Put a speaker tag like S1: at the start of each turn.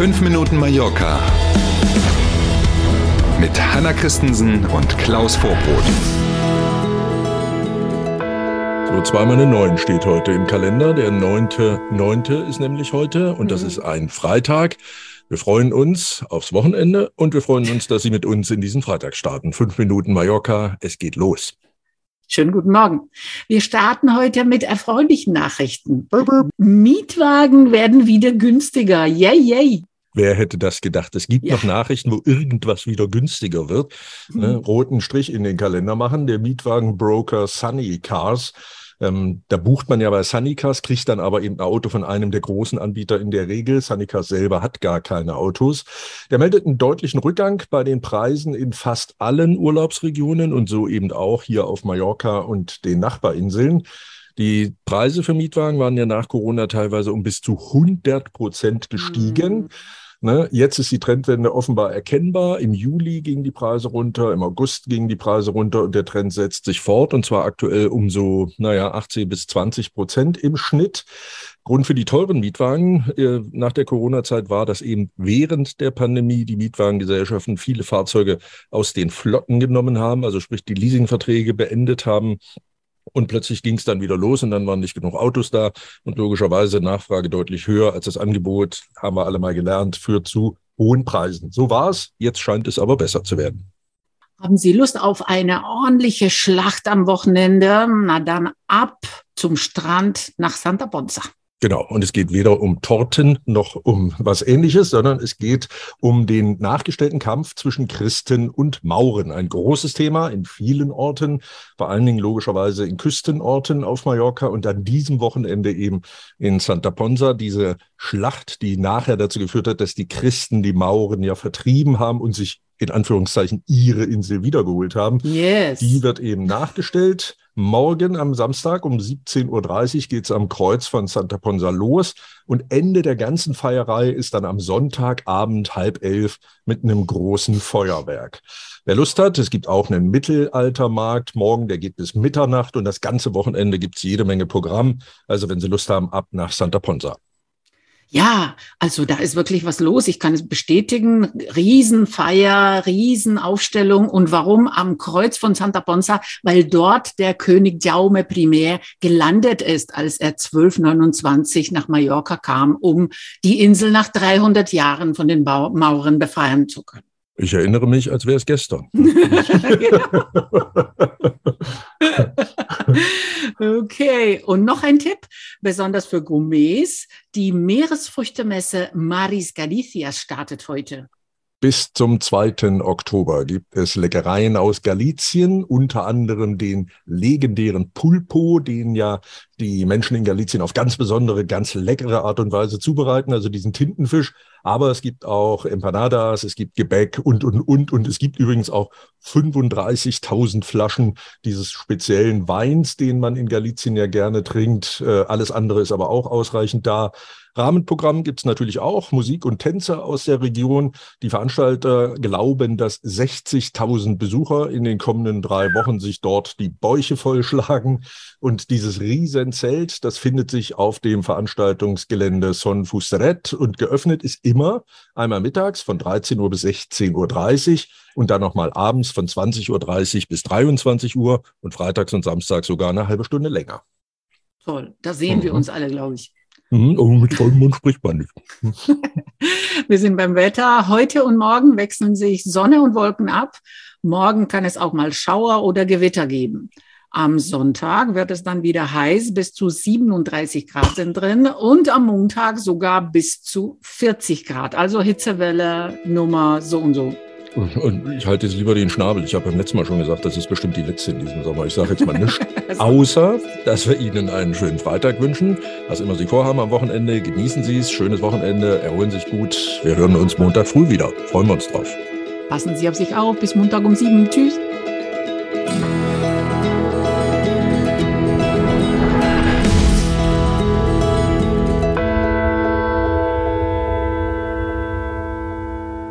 S1: 5 Minuten Mallorca mit Hanna Christensen und Klaus Vorbrot.
S2: So, zweimal eine 9 steht heute im Kalender. Der 9.9. ist nämlich heute und das ist ein Freitag. Wir freuen uns aufs Wochenende und wir freuen uns, dass Sie mit uns in diesen Freitag starten. Fünf Minuten Mallorca, es geht los.
S3: Schönen guten Morgen. Wir starten heute mit erfreulichen Nachrichten. Mietwagen werden wieder günstiger. Yay, yay.
S2: Wer hätte das gedacht? Es gibt ja. noch Nachrichten, wo irgendwas wieder günstiger wird. Ne? Mhm. Roten Strich in den Kalender machen. Der Mietwagenbroker Sunny Cars ähm, da bucht man ja bei Sunnycars, kriegt dann aber eben ein Auto von einem der großen Anbieter in der Regel. Sunnycars selber hat gar keine Autos. Der meldet einen deutlichen Rückgang bei den Preisen in fast allen Urlaubsregionen und so eben auch hier auf Mallorca und den Nachbarinseln. Die Preise für Mietwagen waren ja nach Corona teilweise um bis zu 100 Prozent gestiegen. Mhm. Ne? Jetzt ist die Trendwende offenbar erkennbar. Im Juli gingen die Preise runter, im August gingen die Preise runter und der Trend setzt sich fort und zwar aktuell um so, naja, 18 bis 20 Prozent im Schnitt. Grund für die teuren Mietwagen äh, nach der Corona-Zeit war, dass eben während der Pandemie die Mietwagengesellschaften viele Fahrzeuge aus den Flotten genommen haben, also sprich die Leasingverträge beendet haben und plötzlich ging es dann wieder los und dann waren nicht genug Autos da und logischerweise Nachfrage deutlich höher als das Angebot, haben wir alle mal gelernt, führt zu hohen Preisen. So war es, jetzt scheint es aber besser zu werden.
S3: Haben Sie Lust auf eine ordentliche Schlacht am Wochenende? Na dann ab zum Strand nach Santa Ponza.
S2: Genau. Und es geht weder um Torten noch um was ähnliches, sondern es geht um den nachgestellten Kampf zwischen Christen und Mauren. Ein großes Thema in vielen Orten, vor allen Dingen logischerweise in Küstenorten auf Mallorca und an diesem Wochenende eben in Santa Ponsa. Diese Schlacht, die nachher dazu geführt hat, dass die Christen die Mauren ja vertrieben haben und sich in Anführungszeichen ihre Insel wiedergeholt haben.
S3: Yes.
S2: Die wird eben nachgestellt. Morgen am Samstag um 17.30 Uhr geht es am Kreuz von Santa Ponsa los und Ende der ganzen Feierei ist dann am Sonntagabend halb elf mit einem großen Feuerwerk. Wer Lust hat, es gibt auch einen Mittelaltermarkt morgen, der geht bis Mitternacht und das ganze Wochenende gibt es jede Menge Programm. Also wenn Sie Lust haben, ab nach Santa Ponsa.
S3: Ja, also da ist wirklich was los. Ich kann es bestätigen. Riesenfeier, Riesenaufstellung. Und warum am Kreuz von Santa Ponsa? Weil dort der König Jaume Primär gelandet ist, als er 1229 nach Mallorca kam, um die Insel nach 300 Jahren von den Mauren befreien zu können.
S2: Ich erinnere mich, als wäre es gestern.
S3: okay, und noch ein Tipp, besonders für Gourmets. Die Meeresfrüchtemesse Maris Galicia startet heute.
S2: Bis zum 2. Oktober gibt es Leckereien aus Galizien, unter anderem den legendären Pulpo, den ja die Menschen in Galizien auf ganz besondere, ganz leckere Art und Weise zubereiten, also diesen Tintenfisch. Aber es gibt auch Empanadas, es gibt Gebäck und, und, und. Und es gibt übrigens auch 35.000 Flaschen dieses speziellen Weins, den man in Galizien ja gerne trinkt. Äh, alles andere ist aber auch ausreichend da. Rahmenprogramm gibt es natürlich auch, Musik und Tänze aus der Region. Die Veranstalter glauben, dass 60.000 Besucher in den kommenden drei Wochen sich dort die Bäuche vollschlagen. Und dieses Riesenzelt, das findet sich auf dem Veranstaltungsgelände Son Fusteret und geöffnet ist immer einmal mittags von 13 Uhr bis 16.30 Uhr und dann nochmal abends von 20.30 Uhr bis 23 Uhr und freitags und samstags sogar eine halbe Stunde länger.
S3: Toll, da sehen mhm. wir uns alle, glaube ich.
S2: Mhm, oh, mit vollem Mund spricht man nicht.
S3: wir sind beim Wetter. Heute und morgen wechseln sich Sonne und Wolken ab. Morgen kann es auch mal Schauer oder Gewitter geben. Am Sonntag wird es dann wieder heiß, bis zu 37 Grad sind drin und am Montag sogar bis zu 40 Grad. Also Hitzewelle Nummer so und so.
S2: Und ich halte jetzt lieber den Schnabel. Ich habe beim letzten Mal schon gesagt, das ist bestimmt die letzte in diesem Sommer. Ich sage jetzt mal nichts. außer, dass wir Ihnen einen schönen Freitag wünschen. Was immer Sie vorhaben am Wochenende, genießen Sie es. Schönes Wochenende, erholen sich gut. Wir hören uns Montag früh wieder. Freuen wir uns drauf.
S3: Passen Sie auf sich auf. Bis Montag um sieben. Tschüss.